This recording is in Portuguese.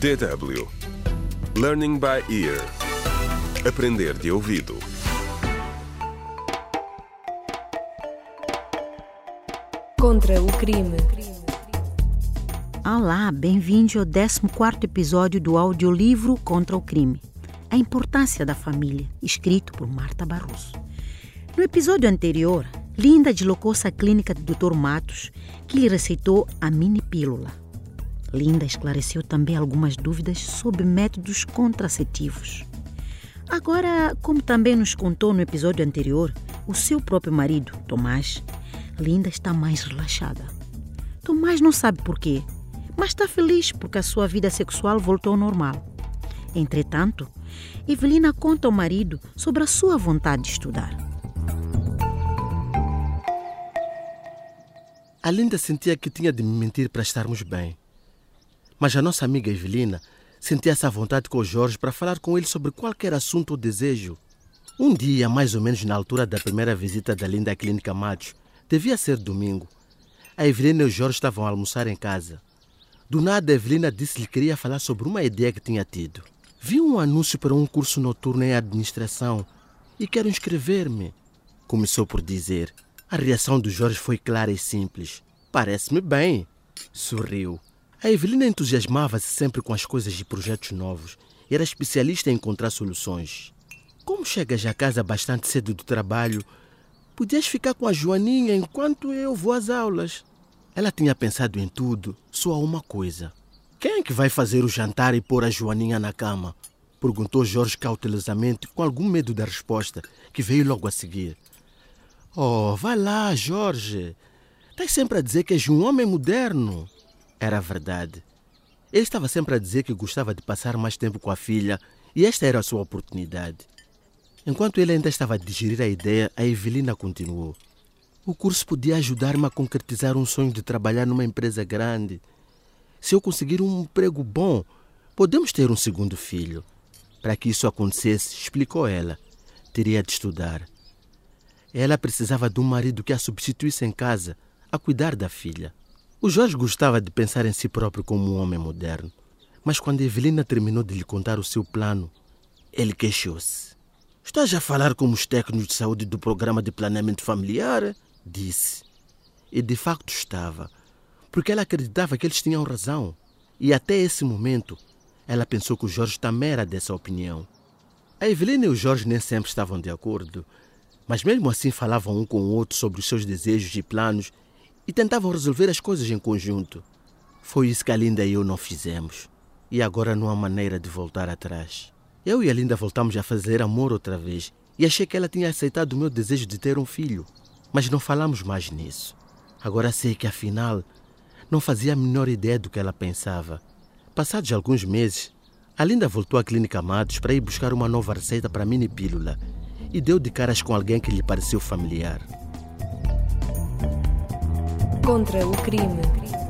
DW Learning by Ear Aprender de ouvido Contra o crime. Olá, bem-vindo ao 14 episódio do audiolivro Contra o Crime. A importância da família, escrito por Marta Barroso. No episódio anterior, Linda deslocou-se à clínica do Dr. Matos, que lhe receitou a mini pílula. Linda esclareceu também algumas dúvidas sobre métodos contraceptivos. Agora, como também nos contou no episódio anterior, o seu próprio marido, Tomás, Linda está mais relaxada. Tomás não sabe porquê, mas está feliz porque a sua vida sexual voltou ao normal. Entretanto, Evelina conta ao marido sobre a sua vontade de estudar. A Linda sentia que tinha de me mentir para estarmos bem. Mas a nossa amiga Evelina sentia essa vontade com o Jorge para falar com ele sobre qualquer assunto ou desejo. Um dia, mais ou menos na altura da primeira visita da Linda Clínica Matos, devia ser domingo. A Evelina e o Jorge estavam a almoçar em casa. Do nada, a Evelina disse-lhe que queria falar sobre uma ideia que tinha tido. Vi um anúncio para um curso noturno em administração e quero inscrever-me. Começou por dizer. A reação do Jorge foi clara e simples. Parece-me bem. Sorriu. A Evelina entusiasmava-se sempre com as coisas e projetos novos. Era especialista em encontrar soluções. Como chegas a casa bastante cedo do trabalho, podias ficar com a Joaninha enquanto eu vou às aulas. Ela tinha pensado em tudo, só uma coisa. Quem é que vai fazer o jantar e pôr a Joaninha na cama? Perguntou Jorge cautelosamente, com algum medo da resposta, que veio logo a seguir. Oh, vai lá, Jorge. Estás sempre a dizer que és um homem moderno. Era verdade. Ele estava sempre a dizer que gostava de passar mais tempo com a filha e esta era a sua oportunidade. Enquanto ele ainda estava a digerir a ideia, a Evelina continuou. O curso podia ajudar-me a concretizar um sonho de trabalhar numa empresa grande. Se eu conseguir um emprego bom, podemos ter um segundo filho. Para que isso acontecesse, explicou ela, teria de estudar. Ela precisava de um marido que a substituísse em casa, a cuidar da filha. O Jorge gostava de pensar em si próprio como um homem moderno. Mas quando Evelina terminou de lhe contar o seu plano, ele queixou-se. Estás a falar como os técnicos de saúde do programa de planeamento familiar? Disse. E de facto estava, porque ela acreditava que eles tinham razão. E até esse momento, ela pensou que o Jorge também era dessa opinião. A Evelina e o Jorge nem sempre estavam de acordo, mas mesmo assim falavam um com o outro sobre os seus desejos e planos e tentavam resolver as coisas em conjunto. Foi isso que a Linda e eu não fizemos. E agora não há maneira de voltar atrás. Eu e a Linda voltamos a fazer amor outra vez e achei que ela tinha aceitado o meu desejo de ter um filho. Mas não falamos mais nisso. Agora sei que afinal não fazia a menor ideia do que ela pensava. Passados alguns meses, a Linda voltou à Clínica Amados para ir buscar uma nova receita para a mini pílula e deu de caras com alguém que lhe pareceu familiar contra o crime.